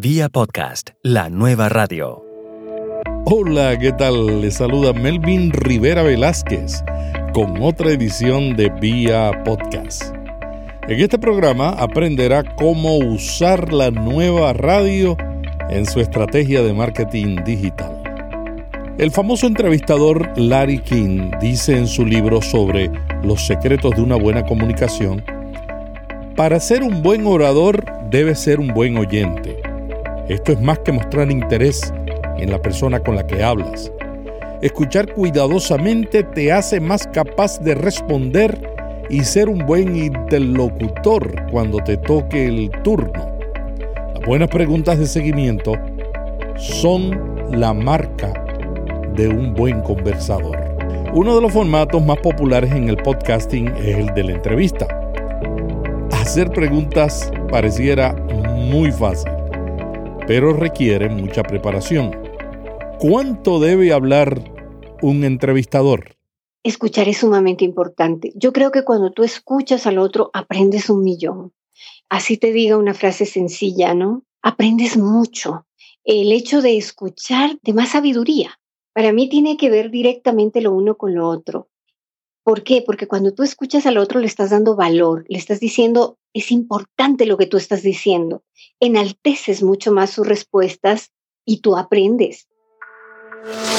Vía podcast, la nueva radio. Hola, ¿qué tal? Les saluda Melvin Rivera Velázquez con otra edición de Vía Podcast. En este programa aprenderá cómo usar la nueva radio en su estrategia de marketing digital. El famoso entrevistador Larry King dice en su libro sobre los secretos de una buena comunicación, para ser un buen orador debe ser un buen oyente. Esto es más que mostrar interés en la persona con la que hablas. Escuchar cuidadosamente te hace más capaz de responder y ser un buen interlocutor cuando te toque el turno. Las buenas preguntas de seguimiento son la marca de un buen conversador. Uno de los formatos más populares en el podcasting es el de la entrevista. Hacer preguntas pareciera muy fácil, pero requiere mucha preparación. ¿Cuánto debe hablar un entrevistador? Escuchar es sumamente importante. Yo creo que cuando tú escuchas al otro, aprendes un millón. Así te diga una frase sencilla, ¿no? Aprendes mucho. El hecho de escuchar de más sabiduría. Para mí tiene que ver directamente lo uno con lo otro. ¿Por qué? Porque cuando tú escuchas al otro le estás dando valor, le estás diciendo, es importante lo que tú estás diciendo. Enalteces mucho más sus respuestas y tú aprendes.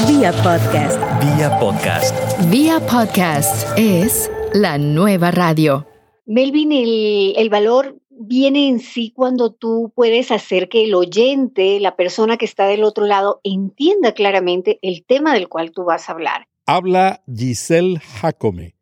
Vía podcast. Vía podcast. Vía podcast es la nueva radio. Melvin, el, el valor viene en sí cuando tú puedes hacer que el oyente, la persona que está del otro lado, entienda claramente el tema del cual tú vas a hablar. Habla Giselle Jacome,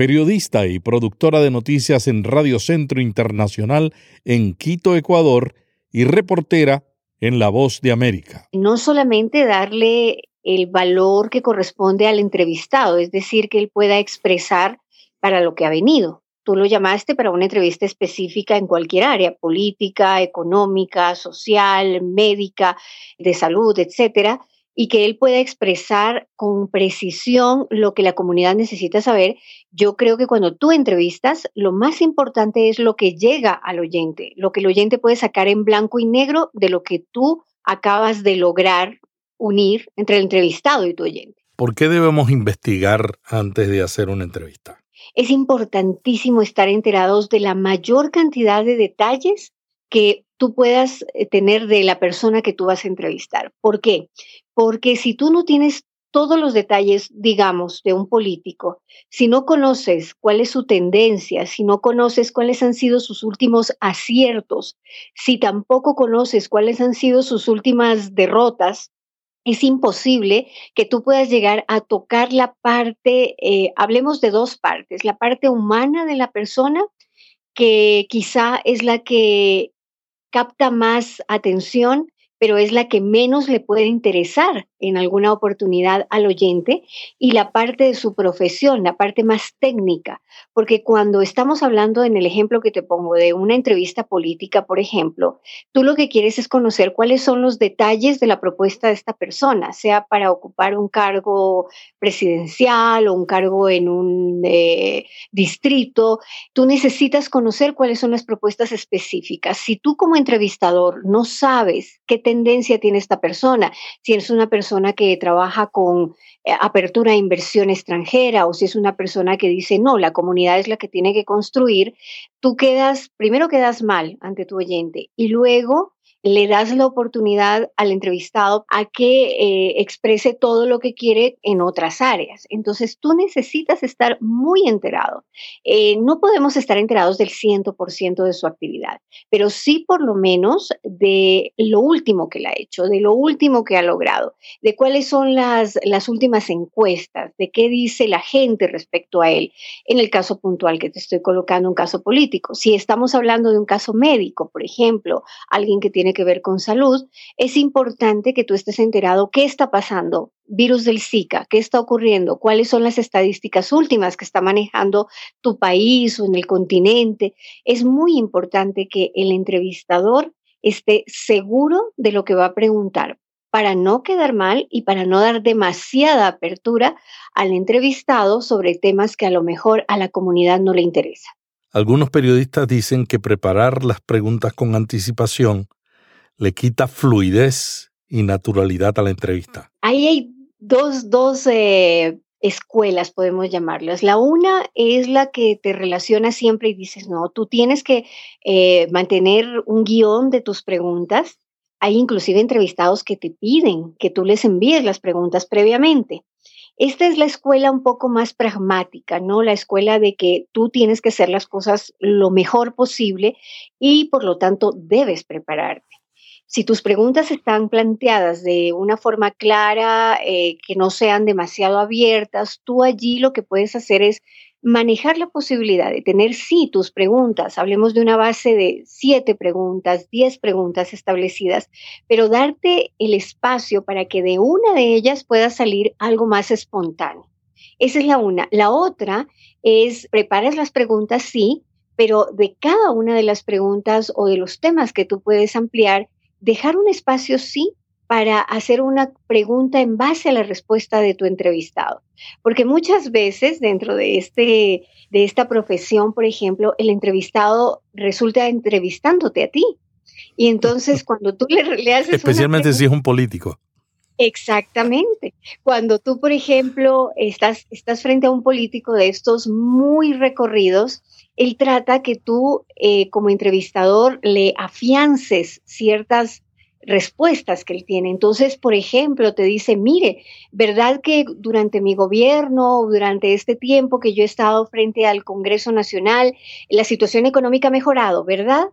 periodista y productora de noticias en Radio Centro Internacional en Quito, Ecuador, y reportera en La Voz de América. No solamente darle el valor que corresponde al entrevistado, es decir, que él pueda expresar para lo que ha venido. Tú lo llamaste para una entrevista específica en cualquier área, política, económica, social, médica, de salud, etcétera, y que él pueda expresar con precisión lo que la comunidad necesita saber. Yo creo que cuando tú entrevistas, lo más importante es lo que llega al oyente, lo que el oyente puede sacar en blanco y negro de lo que tú acabas de lograr unir entre el entrevistado y tu oyente. ¿Por qué debemos investigar antes de hacer una entrevista? Es importantísimo estar enterados de la mayor cantidad de detalles que tú puedas eh, tener de la persona que tú vas a entrevistar. ¿Por qué? Porque si tú no tienes todos los detalles, digamos, de un político, si no conoces cuál es su tendencia, si no conoces cuáles han sido sus últimos aciertos, si tampoco conoces cuáles han sido sus últimas derrotas, es imposible que tú puedas llegar a tocar la parte, eh, hablemos de dos partes, la parte humana de la persona, que quizá es la que capta más atención, pero es la que menos le puede interesar en alguna oportunidad al oyente y la parte de su profesión, la parte más técnica, porque cuando estamos hablando en el ejemplo que te pongo de una entrevista política, por ejemplo, tú lo que quieres es conocer cuáles son los detalles de la propuesta de esta persona, sea para ocupar un cargo presidencial o un cargo en un eh, distrito, tú necesitas conocer cuáles son las propuestas específicas. Si tú como entrevistador no sabes qué tendencia tiene esta persona, si es una persona que trabaja con eh, apertura a inversión extranjera o si es una persona que dice, no, la comunidad es la que tiene que construir, tú quedas, primero quedas mal ante tu oyente y luego le das la oportunidad al entrevistado a que eh, exprese todo lo que quiere en otras áreas. Entonces tú necesitas estar muy enterado. Eh, no podemos estar enterados del 100% de su actividad, pero sí por lo menos de lo último que le ha hecho, de lo último que ha logrado, de cuáles son las, las últimas encuestas, de qué dice la gente respecto a él. En el caso puntual que te estoy colocando, un caso político. Si estamos hablando de un caso médico, por ejemplo, alguien que tiene que ver con salud, es importante que tú estés enterado qué está pasando, virus del Zika, qué está ocurriendo, cuáles son las estadísticas últimas que está manejando tu país o en el continente. Es muy importante que el entrevistador esté seguro de lo que va a preguntar para no quedar mal y para no dar demasiada apertura al entrevistado sobre temas que a lo mejor a la comunidad no le interesa. Algunos periodistas dicen que preparar las preguntas con anticipación le quita fluidez y naturalidad a la entrevista? Ahí hay dos, dos eh, escuelas, podemos llamarlas. La una es la que te relaciona siempre y dices, no, tú tienes que eh, mantener un guion de tus preguntas. Hay inclusive entrevistados que te piden que tú les envíes las preguntas previamente. Esta es la escuela un poco más pragmática, ¿no? La escuela de que tú tienes que hacer las cosas lo mejor posible y por lo tanto debes prepararte. Si tus preguntas están planteadas de una forma clara, eh, que no sean demasiado abiertas, tú allí lo que puedes hacer es manejar la posibilidad de tener sí tus preguntas, hablemos de una base de siete preguntas, diez preguntas establecidas, pero darte el espacio para que de una de ellas pueda salir algo más espontáneo. Esa es la una. La otra es preparas las preguntas, sí, pero de cada una de las preguntas o de los temas que tú puedes ampliar, dejar un espacio, sí, para hacer una pregunta en base a la respuesta de tu entrevistado. Porque muchas veces dentro de, este, de esta profesión, por ejemplo, el entrevistado resulta entrevistándote a ti. Y entonces cuando tú le, le haces... Especialmente si es un político. Exactamente. Cuando tú, por ejemplo, estás, frente a un político de estos muy recorridos, él trata que tú eh, como entrevistador le afiances ciertas respuestas que él tiene. Entonces, por ejemplo, te dice, mire, ¿verdad que durante mi gobierno, durante este tiempo que yo he estado frente al Congreso Nacional, la situación económica ha mejorado, ¿verdad?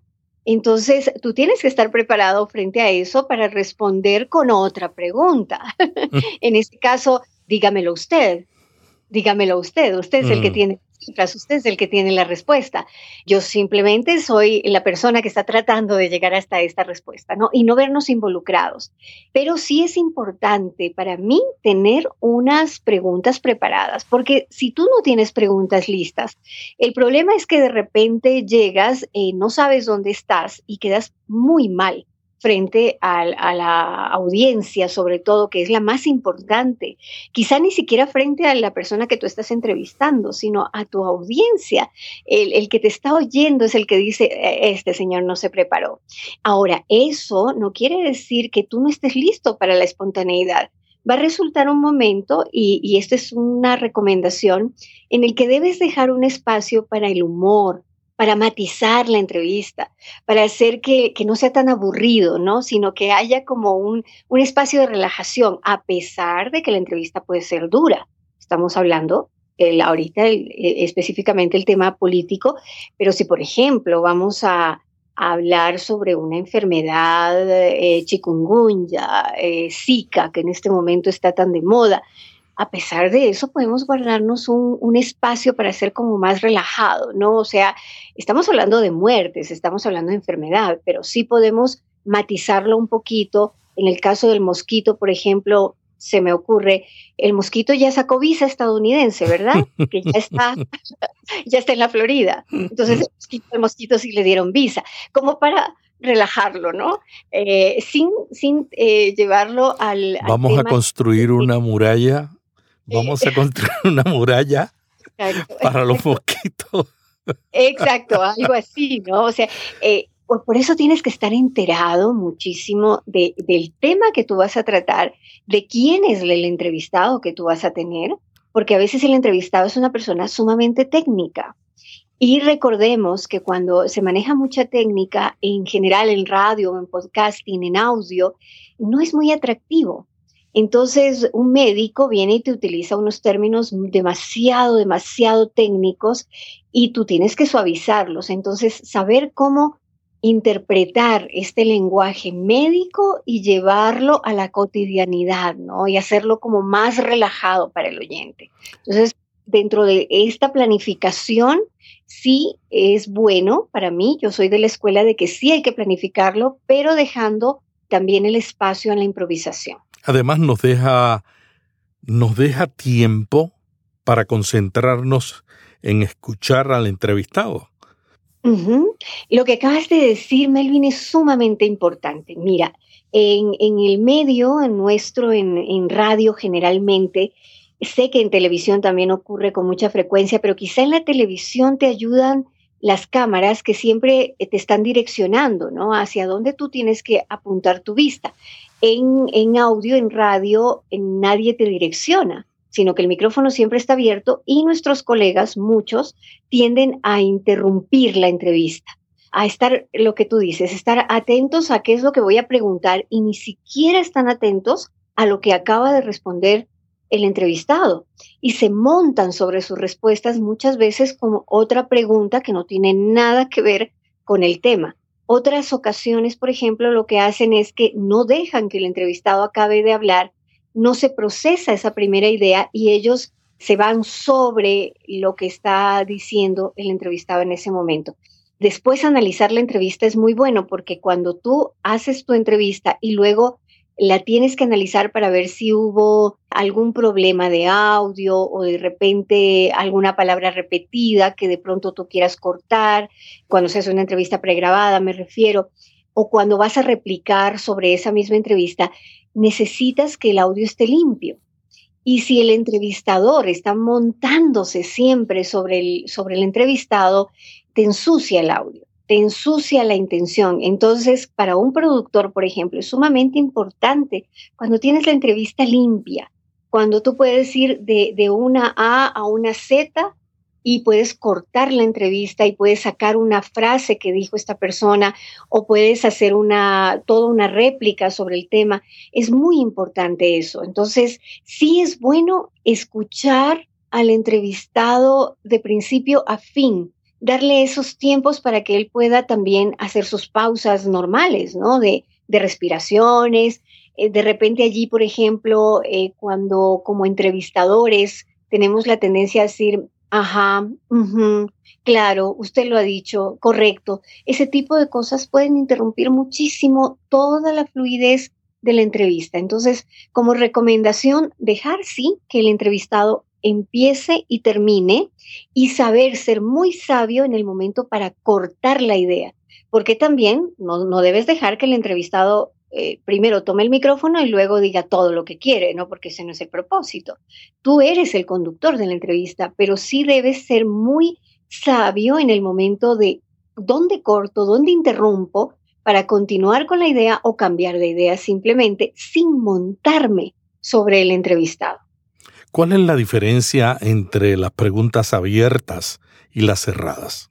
Entonces, tú tienes que estar preparado frente a eso para responder con otra pregunta. en este caso, dígamelo usted, dígamelo usted, usted es el que mm. tiene usted es el que tiene la respuesta. Yo simplemente soy la persona que está tratando de llegar hasta esta respuesta, ¿no? Y no vernos involucrados. Pero sí es importante para mí tener unas preguntas preparadas, porque si tú no tienes preguntas listas, el problema es que de repente llegas, eh, no sabes dónde estás y quedas muy mal frente a, la audiencia, sobre todo, que es la más importante. Quizá ni siquiera frente a la persona que tú estás entrevistando, sino a tu audiencia. El, que te está oyendo es el que dice, e, este señor no se preparó. Ahora, eso no quiere decir que tú no estés listo para la espontaneidad. Va a resultar un momento, y, y esta es una recomendación, en el que debes dejar un espacio para el humor, para matizar la entrevista, para hacer que, no sea tan aburrido, ¿no? Sino que haya como un, un espacio de relajación, a pesar de que la entrevista puede ser dura. Estamos hablando el, ahorita eh, específicamente el tema político, pero si por ejemplo vamos a, hablar sobre una enfermedad eh, chikungunya, eh, Zika, que en este momento está tan de moda, a pesar de eso podemos guardarnos un, espacio para ser como más relajado, ¿no? O sea, estamos hablando de muertes, estamos hablando de enfermedad, pero sí podemos matizarlo un poquito. En el caso del mosquito, por ejemplo, se me ocurre, el mosquito ya sacó visa estadounidense, ¿verdad? Que ya está, ya está en la Florida. Entonces, el mosquito, el mosquito sí le dieron visa, como para relajarlo, ¿no? Eh, sin sin eh, llevarlo al... Vamos a construir una muralla Vamos a construir una muralla para los mosquitos. Exacto, algo así, ¿no? O sea, eh, por, eso tienes que estar enterado muchísimo de, del tema que tú vas a tratar, de quién es el entrevistado que tú vas a tener, porque a veces el entrevistado es una persona sumamente técnica. Y recordemos que cuando se maneja mucha técnica, en general en radio, en podcasting, en audio, no es muy atractivo entonces, un médico viene y te utiliza unos términos demasiado, demasiado técnicos y tú tienes que suavizarlos. Entonces, saber cómo interpretar este lenguaje médico y llevarlo a la cotidianidad, ¿no? Y hacerlo como más relajado para el oyente. Entonces, dentro de esta planificación, sí es bueno para mí, yo soy de la escuela de que sí hay que planificarlo, pero dejando también el espacio a la improvisación. Además nos deja, nos deja tiempo para concentrarnos en escuchar al entrevistado. Lo que acabas de decir, Melvin, es sumamente importante. Mira, en, el medio, en nuestro, en, en, radio generalmente, sé que en televisión también ocurre con mucha frecuencia, pero quizá en la televisión te ayudan las cámaras que siempre te están direccionando, ¿no? Hacia dónde tú tienes que apuntar tu vista. En, en audio, en radio, en nadie te direcciona, sino que el micrófono siempre está abierto y nuestros colegas, muchos, tienden a interrumpir la entrevista a estar, lo que tú dices, estar atentos a qué es lo que voy a preguntar y ni siquiera están atentos a lo que acaba de responder el entrevistado y se montan sobre sus respuestas muchas veces como otra pregunta que no tiene nada que ver con el tema. Otras ocasiones, por ejemplo, lo que hacen es que no dejan que el entrevistado acabe de hablar, no se procesa esa primera idea y ellos se van sobre lo que está diciendo el entrevistado en ese momento. Después analizar la entrevista es muy bueno porque cuando tú haces tu entrevista y luego la tienes que analizar para ver si hubo algún problema de audio o de repente alguna palabra repetida que de pronto tú quieras cortar, cuando se hace una entrevista pregrabada me refiero, o cuando vas a replicar sobre esa misma entrevista, necesitas que el audio esté limpio. Y si el entrevistador está montándose siempre sobre el, sobre el entrevistado, te ensucia el audio te ensucia la intención. Entonces, para un productor, por ejemplo, es sumamente importante cuando tienes la entrevista limpia, cuando tú puedes ir de, una A a una Z y puedes cortar la entrevista y puedes sacar una frase que dijo esta persona o puedes hacer una toda una réplica sobre el tema. Es muy importante eso. Entonces, sí es bueno escuchar al entrevistado de principio a fin darle esos tiempos para que él pueda también hacer sus pausas normales, ¿no? De, de respiraciones. Eh, de repente allí, por ejemplo, eh, cuando como entrevistadores tenemos la tendencia a decir, ajá, claro, usted lo ha dicho, correcto. Ese tipo de cosas pueden interrumpir muchísimo toda la fluidez de la entrevista. Entonces, como recomendación, dejar sí que el entrevistado empiece y termine y saber ser muy sabio en el momento para cortar la idea. Porque también no, debes dejar que el entrevistado eh, primero tome el micrófono y luego diga todo lo que quiere, ¿no? Porque ese no es el propósito. Tú eres el conductor de la entrevista, pero sí debes ser muy sabio en el momento de dónde corto, dónde interrumpo para continuar con la idea o cambiar de idea simplemente sin montarme sobre el entrevistado. ¿Cuál es la diferencia entre las preguntas abiertas y las cerradas?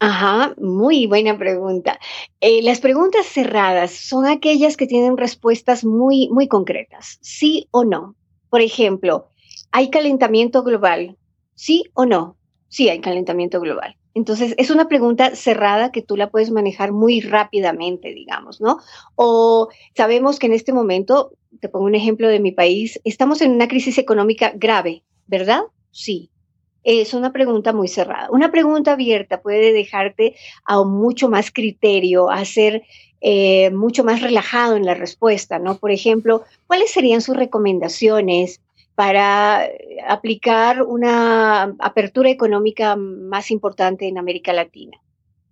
Ajá, muy buena pregunta. Eh, las preguntas cerradas son aquellas que tienen respuestas muy, muy concretas, sí o no. Por ejemplo, ¿hay calentamiento global? ¿Sí o no? Sí, hay calentamiento global. Entonces, es una pregunta cerrada que tú la puedes manejar muy rápidamente, digamos, ¿no? O sabemos que en este momento te pongo un ejemplo de mi país, estamos en una crisis económica grave, ¿verdad? Sí. Es una pregunta muy cerrada. Una pregunta abierta puede dejarte a mucho más criterio, a ser eh, mucho más relajado en la respuesta, ¿no? Por ejemplo, ¿cuáles serían sus recomendaciones para aplicar una apertura económica más importante en América Latina?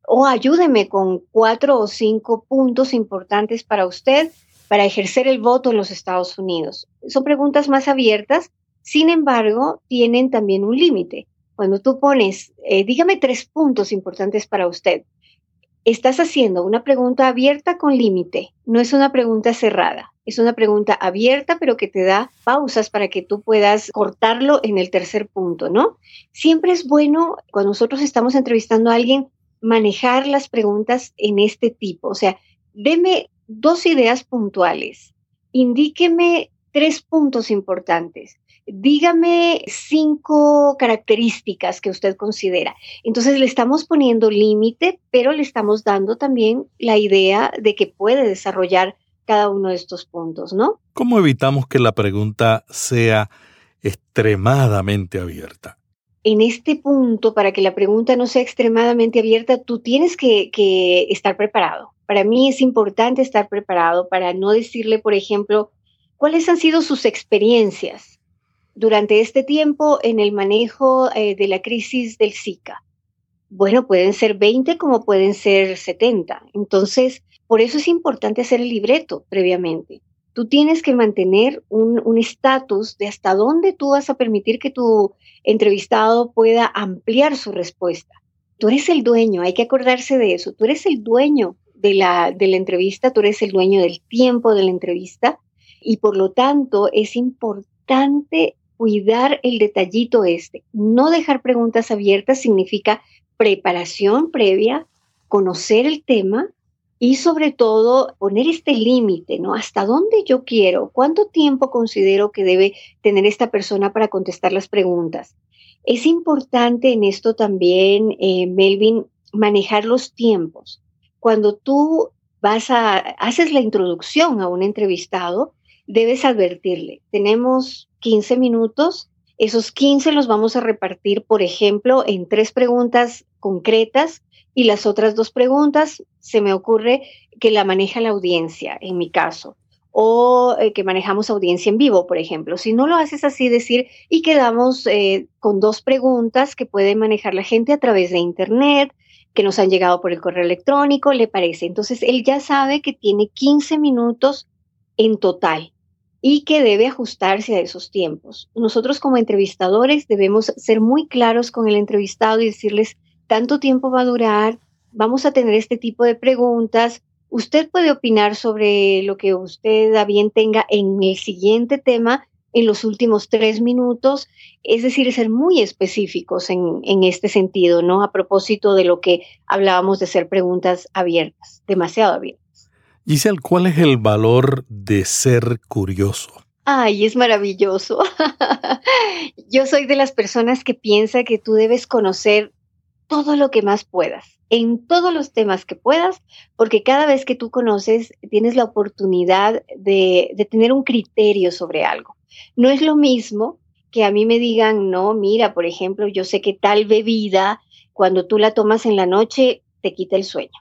O ayúdeme con cuatro o cinco puntos importantes para usted para ejercer el voto en los Estados Unidos. Son preguntas más abiertas, sin embargo, tienen también un límite. Cuando tú pones, eh, dígame tres puntos importantes para usted, estás haciendo una pregunta abierta con límite, no es una pregunta cerrada. Es una pregunta abierta, pero que te da pausas para que tú puedas cortarlo en el tercer punto, ¿no? Siempre es bueno, cuando nosotros estamos entrevistando a alguien, manejar las preguntas en este tipo. O sea, deme dos ideas puntuales. Indíqueme tres puntos importantes. Dígame cinco características que usted considera. Entonces le estamos poniendo límite, pero le estamos dando también la idea de que puede desarrollar cada uno de estos puntos, ¿no? ¿Cómo evitamos que la pregunta sea extremadamente abierta? En este punto, para que la pregunta no sea extremadamente abierta, tú tienes que, que estar preparado. Para mí es importante estar preparado para no decirle, por ejemplo, cuáles han sido sus experiencias durante este tiempo en el manejo eh, de la crisis del Zika. Bueno, pueden ser 20 como pueden ser 70. Entonces, por eso es importante hacer el libreto previamente. Tú tienes que mantener un estatus de hasta dónde tú vas a permitir que tu entrevistado pueda ampliar su respuesta Tú eres el dueño, hay que acordarse de eso. Tú eres el dueño de la, de la entrevista, tú eres el dueño del tiempo de la entrevista y por lo tanto es importante cuidar el detallito este. No dejar preguntas abiertas significa preparación previa, conocer el tema y sobre todo poner este límite, ¿no? ¿Hasta dónde yo quiero? ¿Cuánto tiempo considero que debe tener esta persona para contestar las preguntas? Es importante en esto también, eh, Melvin, manejar los tiempos. Cuando tú vas a, haces la introducción a un entrevistado, debes advertirle, tenemos 15 minutos, esos 15 los vamos a repartir, por ejemplo, en tres preguntas concretas y las otras dos preguntas se me ocurre que la maneja la audiencia, en mi caso, o eh, que manejamos audiencia en vivo, por ejemplo. Si no lo haces así, decir, y quedamos eh, con dos preguntas que puede manejar la gente a través de Internet, que nos han llegado por el correo electrónico, le parece. Entonces, él ya sabe que tiene 15 minutos en total y que debe ajustarse a esos tiempos. Nosotros como entrevistadores debemos ser muy claros con el entrevistado y decirles, tanto tiempo va a durar, vamos a tener este tipo de preguntas. Usted puede opinar sobre lo que usted a bien tenga en el siguiente tema en los últimos tres minutos, es decir, ser muy específicos en, en este sentido, ¿no? A propósito de lo que hablábamos de ser preguntas abiertas, demasiado abiertas. Giselle, ¿cuál es el valor de ser curioso? Ay, es maravilloso. Yo soy de las personas que piensa que tú debes conocer todo lo que más puedas, en todos los temas que puedas, porque cada vez que tú conoces, tienes la oportunidad de, de, tener un criterio sobre algo. No es lo mismo que a mí me digan, no, mira, por ejemplo, yo sé que tal bebida, cuando tú la tomas en la noche, te quita el sueño.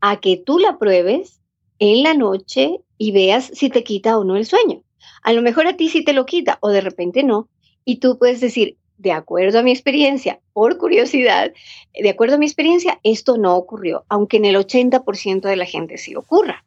A que tú la pruebes en la noche y veas si te quita o no el sueño. A lo mejor a ti sí te lo quita o de repente no. Y tú puedes decir, de acuerdo a mi experiencia, por curiosidad, de acuerdo a mi experiencia, esto no ocurrió, aunque en el 80% de la gente sí ocurra.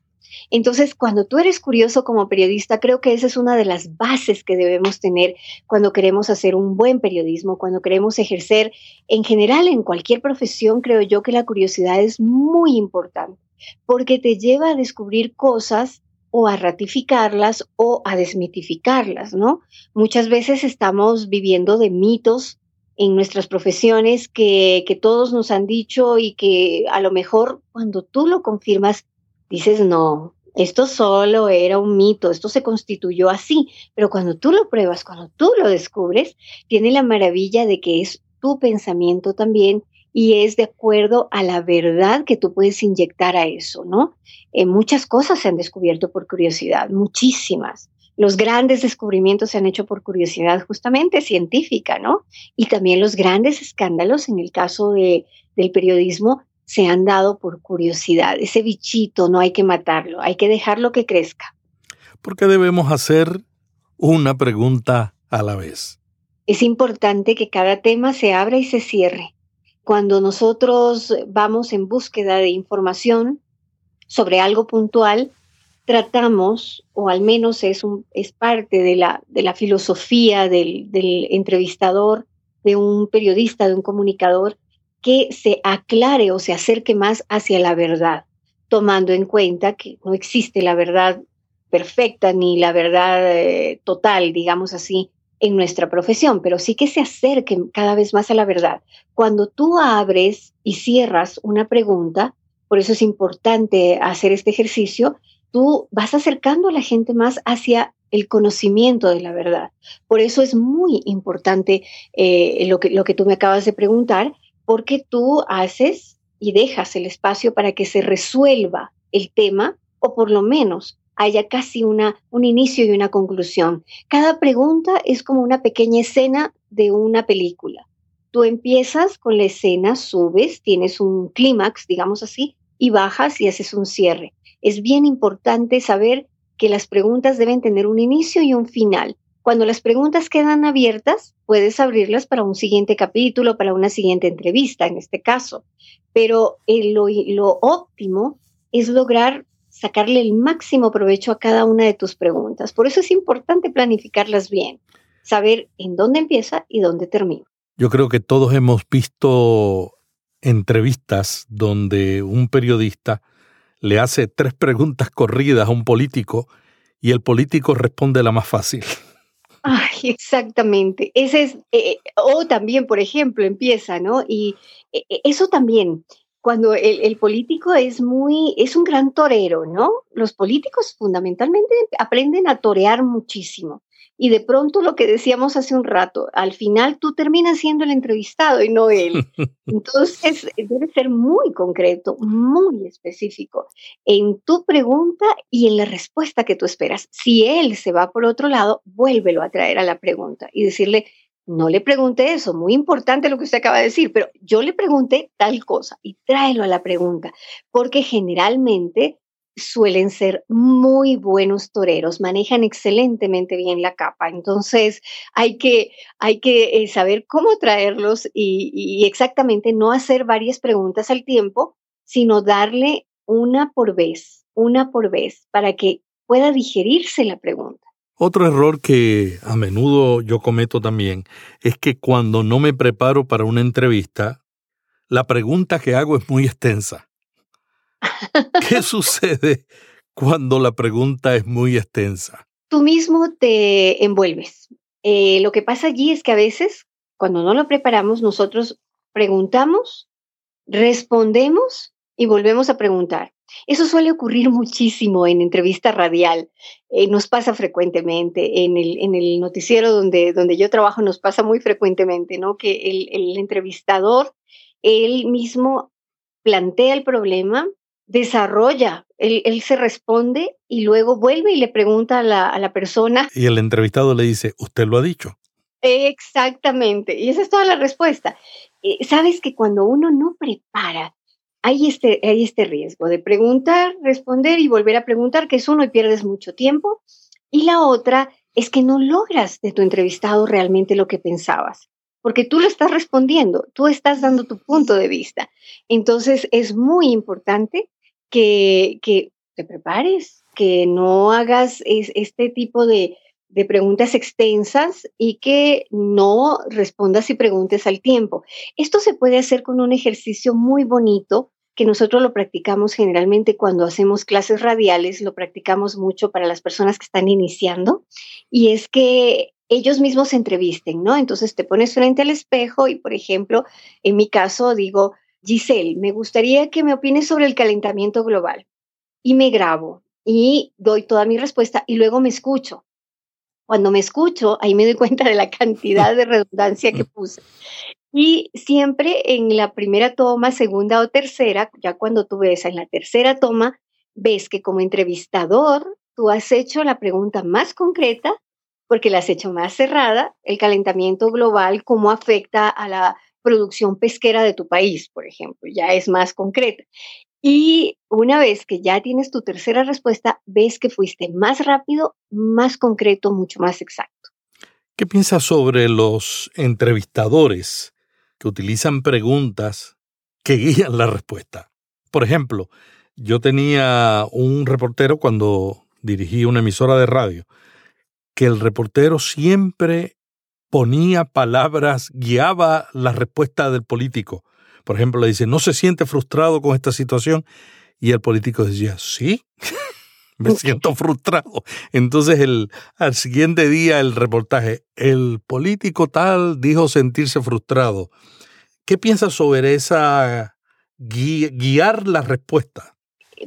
Entonces, cuando tú eres curioso como periodista, creo que esa es una de las bases que debemos tener cuando queremos hacer un buen periodismo, cuando queremos ejercer en general en cualquier profesión, creo yo que la curiosidad es muy importante, porque te lleva a descubrir cosas o a ratificarlas o a desmitificarlas, ¿no? Muchas veces estamos viviendo de mitos en nuestras profesiones que, todos nos han dicho y que a lo mejor cuando tú lo confirmas, dices, no, esto solo era un mito, esto se constituyó así, pero cuando tú lo pruebas, cuando tú lo descubres, tiene la maravilla de que es tu pensamiento también y es de acuerdo a la verdad que tú puedes inyectar a eso, ¿no? Eh, muchas cosas se han descubierto por curiosidad, muchísimas. Los grandes descubrimientos se han hecho por curiosidad justamente científica, ¿no? Y también los grandes escándalos, en el caso de, del periodismo, se han dado por curiosidad. Ese bichito no hay que matarlo, hay que dejarlo que crezca. ¿Por qué debemos hacer una pregunta a la vez? Es importante que cada tema se abra y se cierre cuando nosotros vamos en búsqueda de información sobre algo puntual, tratamos, o al menos es, un, es parte de la, de la filosofía del, del entrevistador, de un periodista, de un comunicador, que se aclare o se acerque más hacia la verdad, tomando en cuenta que no existe la verdad perfecta ni la verdad eh, total, digamos así, en nuestra profesión, pero sí que se acerquen cada vez más a la verdad. Cuando tú abres y cierras una pregunta, por eso es importante hacer este ejercicio, tú vas acercando a la gente más hacia el conocimiento de la verdad. Por eso es muy importante eh, lo, que, lo que tú me acabas de preguntar, porque tú haces y dejas el espacio para que se resuelva el tema o por lo menos haya casi una, un inicio y una conclusión. Cada pregunta es como una pequeña escena de una película. Tú empiezas con la escena, subes, tienes un clímax, digamos así, y bajas y haces un cierre. Es bien importante saber que las preguntas deben tener un inicio y un final. Cuando las preguntas quedan abiertas, puedes abrirlas para un siguiente capítulo, para una siguiente entrevista, en este caso. Pero eh, lo, lo óptimo es lograr sacarle el máximo provecho a cada una de tus preguntas. Por eso es importante planificarlas bien, saber en dónde empieza y dónde termina. Yo creo que todos hemos visto entrevistas donde un periodista le hace tres preguntas corridas a un político y el político responde la más fácil. Ay, exactamente. Ese es, eh, o también, por ejemplo, empieza, ¿no? Y eh, eso también, cuando el, político es muy, es un gran torero, ¿no? Los políticos fundamentalmente aprenden a torear muchísimo y de pronto lo que decíamos hace un rato, al final tú terminas siendo el entrevistado y no él. Entonces, debe ser muy concreto, muy específico en tu pregunta y en la respuesta que tú esperas. Si él se va por otro lado, vuélvelo a traer a la pregunta y decirle, no le pregunte eso, muy importante lo que usted acaba de decir, pero yo le pregunté tal cosa y tráelo a la pregunta, porque generalmente suelen ser muy buenos toreros, manejan excelentemente bien la capa. Entonces hay que, hay que eh, saber cómo traerlos y, y, exactamente no hacer varias preguntas al tiempo, sino darle una por vez, una por vez, para que pueda digerirse la pregunta. Otro error que a menudo yo cometo también es que cuando no me preparo para una entrevista, la pregunta que hago es muy extensa. ¿Qué sucede cuando la pregunta es muy extensa? Tú mismo te envuelves. Eh, lo que pasa allí es que a veces, cuando no lo preparamos, nosotros preguntamos, respondemos y volvemos a preguntar. Eso suele ocurrir muchísimo en entrevista radial. Eh, nos pasa frecuentemente. En el, noticiero donde, donde yo trabajo nos pasa muy frecuentemente, ¿no? Que el, el entrevistador, él mismo plantea el problema, desarrolla, él, se responde y luego vuelve y le pregunta a la, a la persona. Y el entrevistado le dice, ¿usted lo ha dicho? Exactamente, y esa es toda la respuesta. Eh, Sabes que cuando uno no prepara, hay este, hay este riesgo de preguntar, responder y volver a preguntar, que es uno y pierdes mucho tiempo. Y la otra es que no logras de tu entrevistado realmente lo que pensabas porque tú lo estás respondiendo, tú estás dando tu punto de vista. Entonces es muy importante que, que te prepares, que no hagas este tipo de, de preguntas extensas y que no respondas y preguntes al tiempo. Esto se puede hacer con un ejercicio muy bonito que nosotros lo practicamos generalmente cuando hacemos clases radiales, lo practicamos mucho para las personas que están iniciando, y es que ellos mismos se entrevisten, ¿no? Entonces te pones frente al espejo y, por ejemplo, en mi caso digo, Giselle, me gustaría que me opines sobre el calentamiento global. Y me grabo y doy toda mi respuesta y luego me escucho. Cuando me escucho, ahí me doy cuenta de la cantidad de redundancia que puse. Y siempre en la primera toma, segunda o tercera, ya cuando tú ves en la tercera toma, ves que como entrevistador tú has hecho la pregunta más concreta porque la has hecho más cerrada, el calentamiento global, cómo afecta a la producción pesquera de tu país, por ejemplo, ya es más concreta. Y una vez que ya tienes tu tercera respuesta, ves que fuiste más rápido, más concreto, mucho más exacto. ¿Qué piensas sobre los entrevistadores que utilizan preguntas que guían la respuesta? Por ejemplo, yo tenía un reportero cuando dirigí una emisora de radio que el reportero siempre ponía palabras, guiaba la respuesta del político. Por ejemplo, le dice, ¿no se siente frustrado con esta situación? Y el político decía, sí, me siento frustrado. Entonces, el, al siguiente día, el reportaje, el político tal dijo sentirse frustrado. ¿Qué piensas sobre esa guiar la respuesta?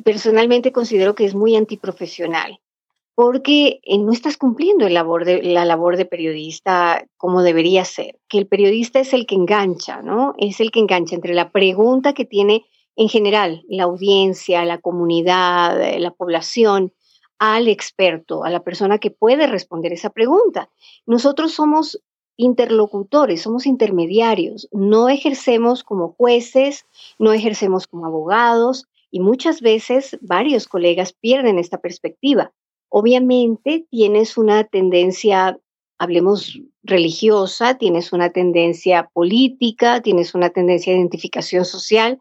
Personalmente considero que es muy antiprofesional porque eh, no estás cumpliendo la labor de periodista como debería ser, que el periodista es el que engancha, ¿no? Es el que engancha entre la pregunta que tiene en general la audiencia, la comunidad, eh, la población, al experto, a la persona que puede responder esa pregunta. Nosotros somos interlocutores, somos intermediarios, no ejercemos como jueces, no ejercemos como abogados y muchas veces varios colegas pierden esta perspectiva Obviamente tienes una tendencia, hablemos religiosa, tienes una tendencia política, tienes una tendencia de identificación social,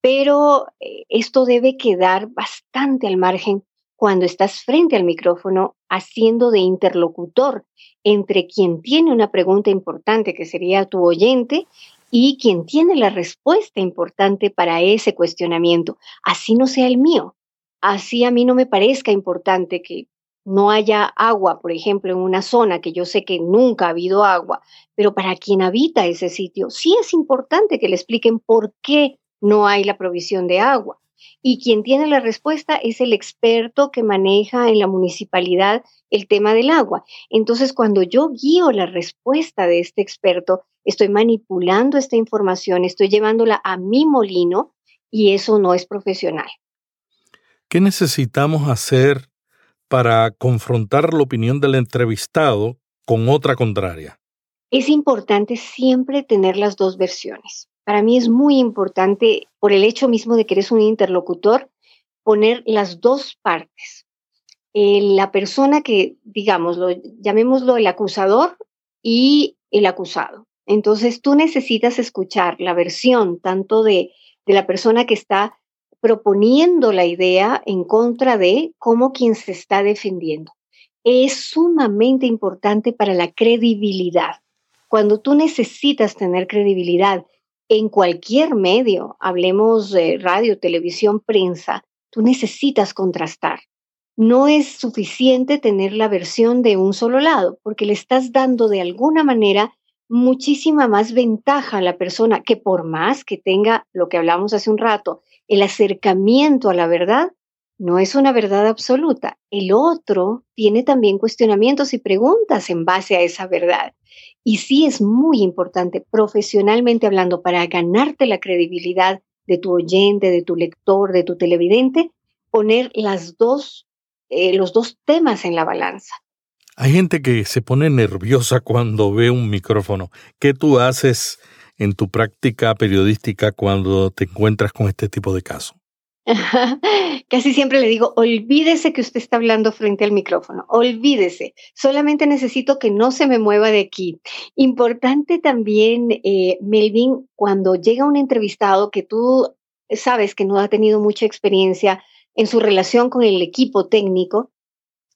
pero eh, esto debe quedar bastante al margen cuando estás frente al micrófono haciendo de interlocutor entre quien tiene una pregunta importante, que sería tu oyente, y quien tiene la respuesta importante para ese cuestionamiento, así no sea el mío, así a mí no me parezca importante que no haya agua, por ejemplo, en una zona que yo sé que nunca ha habido agua, pero para quien habita ese sitio, sí es importante que le expliquen por qué no hay la provisión de agua. Y quien tiene la respuesta es el experto que maneja en la municipalidad el tema del agua. Entonces, cuando yo guío la respuesta de este experto, estoy manipulando esta información, estoy llevándola a mi molino y eso no es profesional. ¿Qué necesitamos hacer para confrontar la opinión del entrevistado con otra contraria? Es importante siempre tener las dos versiones. Para mí es muy importante, por el hecho mismo de que eres un interlocutor, poner las dos partes. Eh, la persona que, digamos, llamémoslo el acusador y el acusado. Entonces tú necesitas escuchar la versión tanto de, de la persona que está proponiendo la idea en contra de cómo quien se está defendiendo. Es sumamente importante para la credibilidad. Cuando tú necesitas tener credibilidad en cualquier medio, hablemos de radio, televisión, prensa, tú necesitas contrastar. No es suficiente tener la versión de un solo lado, porque le estás dando de alguna manera muchísima más ventaja a la persona que por más que tenga lo que hablamos hace un rato, el acercamiento a la verdad no es una verdad absoluta. El otro tiene también cuestionamientos y preguntas en base a esa verdad. Y sí es muy importante, profesionalmente hablando, para ganarte la credibilidad de tu oyente, de tu lector, de tu televidente, poner eh, los dos temas en la balanza. Hay gente que se pone nerviosa cuando ve un micrófono. ¿Qué tú haces en tu práctica periodística cuando te encuentras con este tipo de casos? Casi siempre le digo, olvídese que usted está hablando frente al micrófono, olvídese, solamente necesito que no se me mueva de aquí. Importante también, eh, Melvin, cuando llega un entrevistado que tú sabes que no ha tenido mucha experiencia en su relación con el equipo técnico,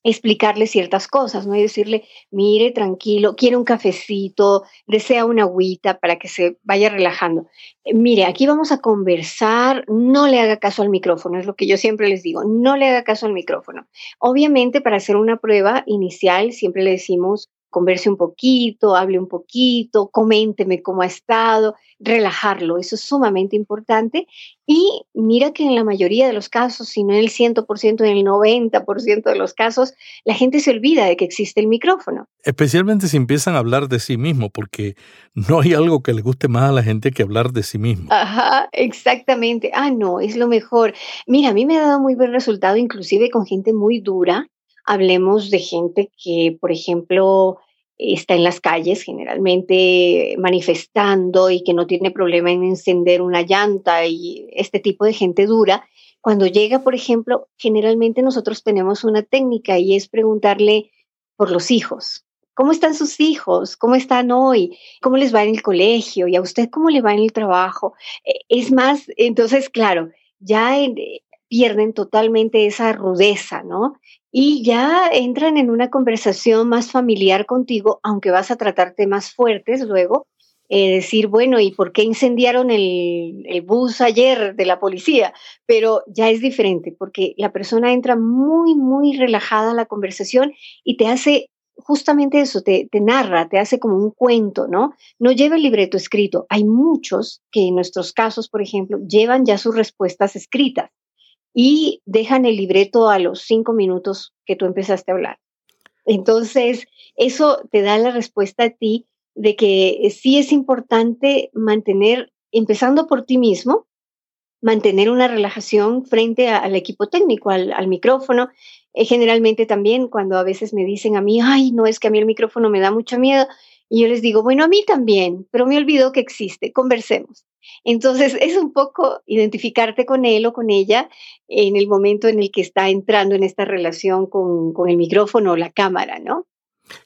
explicarle ciertas cosas, ¿no? Y decirle, mire, tranquilo, quiere un cafecito, desea una agüita para que se vaya relajando. Eh, mire, aquí vamos a conversar, no le haga caso al micrófono, es lo que yo siempre les digo, no le haga caso al micrófono. Obviamente, para hacer una prueba inicial, siempre le decimos, converse un poquito, hable un poquito, coménteme cómo ha estado, relajarlo, eso es sumamente importante. Y mira que en la mayoría de los casos, si no en el 100%, en el 90% de los casos, la gente se olvida de que existe el micrófono. Especialmente si empiezan a hablar de sí mismo, porque no hay algo que le guste más a la gente que hablar de sí mismo. Ajá, exactamente. Ah, no, es lo mejor. Mira, a mí me ha dado muy buen resultado, inclusive con gente muy dura, hablemos de gente que, por ejemplo, está en las calles generalmente manifestando y que no tiene problema en encender una llanta y este tipo de gente dura. Cuando llega, por ejemplo, generalmente nosotros tenemos una técnica y es preguntarle por los hijos. ¿Cómo están sus hijos? ¿Cómo están hoy? ¿Cómo les va en el colegio? ¿Y a usted cómo le va en el trabajo? Eh, es más, entonces, claro, ya pierden totalmente esa rudeza, ¿no? Y ya entran en una conversación más familiar contigo, aunque vas a tratar temas fuertes luego, eh, decir, bueno, ¿y por qué incendiaron el, bus ayer de la policía? Pero ya es diferente, porque la persona entra muy, muy relajada a la conversación y te hace justamente eso, te, te narra, te hace como un cuento, ¿no? No lleva el libreto escrito. Hay muchos que en nuestros casos, por ejemplo, llevan ya sus respuestas escritas y dejan el libreto a los cinco minutos que tú empezaste a hablar. Entonces, eso te da la respuesta a ti de que sí es importante mantener, empezando por ti mismo, mantener una relajación frente al equipo técnico, al, micrófono. Eh, generalmente también cuando a veces me dicen a mí, ay, no es que a mí el micrófono me da mucho miedo, y yo les digo, bueno, a mí también, pero me olvidó que existe, conversemos. Entonces, es un poco identificarte con él o con ella en el momento en el que está entrando en esta relación con, con el micrófono o la cámara, ¿no?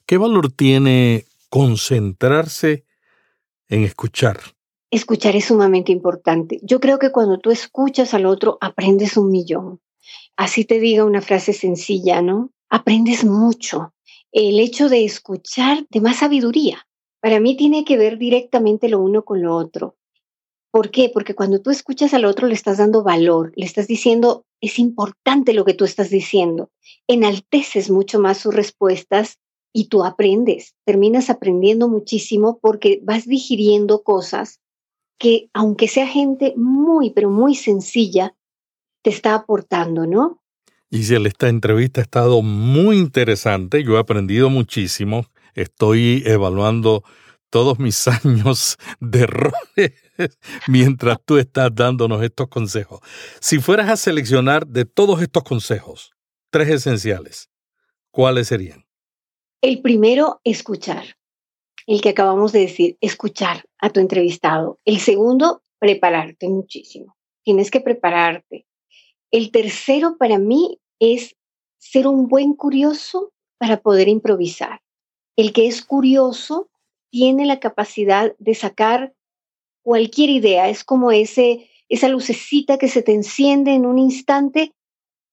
¿Qué valor tiene concentrarse en escuchar? Escuchar es sumamente importante. Yo creo que cuando tú escuchas al otro, aprendes un millón. Así te diga una frase sencilla, ¿no? Aprendes mucho. El hecho de escuchar de más sabiduría Para mí tiene que ver directamente lo uno con lo otro. ¿Por qué? Porque cuando tú escuchas al otro le estás dando valor, le estás diciendo, es importante lo que tú estás diciendo, enalteces mucho más sus respuestas y tú aprendes, terminas aprendiendo muchísimo porque vas digiriendo cosas que, aunque sea gente muy, pero muy sencilla, te está aportando, ¿no? Giselle, esta entrevista ha estado muy interesante, yo he aprendido muchísimo, estoy evaluando todos mis años de errores mientras tú estás dándonos estos consejos. Si fueras a seleccionar de todos estos consejos, tres esenciales, ¿cuáles serían? El primero, escuchar. El que acabamos de decir, escuchar a tu entrevistado. El segundo, prepararte muchísimo. Tienes que prepararte. El tercero para mí es ser un buen curioso para poder improvisar. El que es curioso tiene la capacidad de sacar cualquier idea. Es como ese, esa lucecita que se te enciende en un instante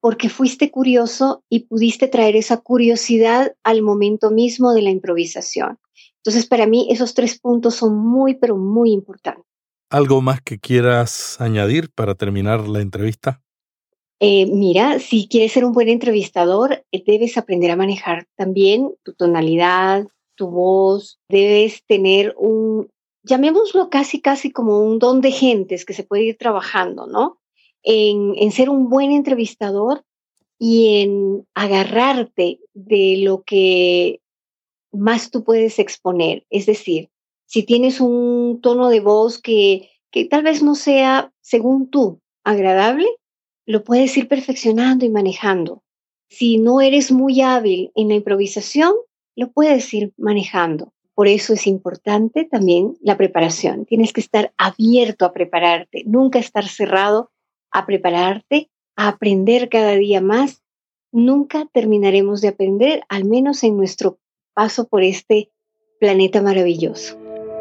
porque fuiste curioso y pudiste traer esa curiosidad al momento mismo de la improvisación. Entonces, para mí, esos tres puntos son muy, pero muy importantes. ¿Algo más que quieras añadir para terminar la entrevista? Eh, mira, si quieres ser un buen entrevistador, eh, debes aprender a manejar también tu tonalidad, tu voz, debes tener un, llamémoslo casi, casi como un don de gentes que se puede ir trabajando, ¿no? En, en ser un buen entrevistador y en agarrarte de lo que más tú puedes exponer. Es decir, si tienes un tono de voz que, que tal vez no sea, según tú, agradable, lo puedes ir perfeccionando y manejando. Si no eres muy hábil en la improvisación, lo puedes ir manejando. Por eso es importante también la preparación. Tienes que estar abierto a prepararte, nunca estar cerrado a prepararte, a aprender cada día más. Nunca terminaremos de aprender, al menos en nuestro paso por este planeta maravilloso.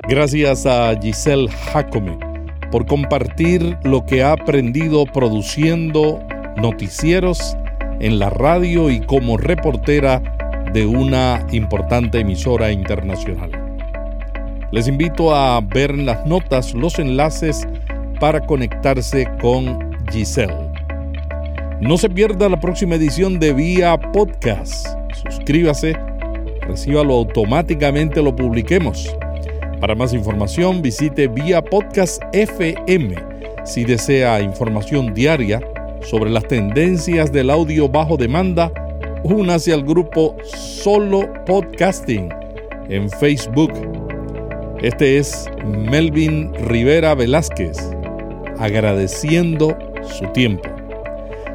Gracias a Giselle Jacome por compartir lo que ha aprendido produciendo noticieros en la radio y como reportera de una importante emisora internacional. Les invito a ver las notas los enlaces para conectarse con Giselle. No se pierda la próxima edición de Vía Podcast. Suscríbase, recíbalo automáticamente, lo publiquemos. Para más información visite Vía Podcast FM si desea información diaria sobre las tendencias del audio bajo demanda únase al grupo Solo Podcasting en Facebook. Este es Melvin Rivera Velázquez, agradeciendo su tiempo.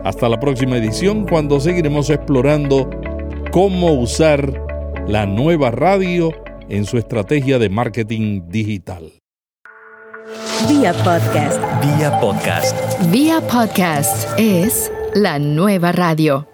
Hasta la próxima edición cuando seguiremos explorando cómo usar la nueva radio en su estrategia de marketing digital. Vía podcast. Vía podcast. Vía podcast es la nueva radio.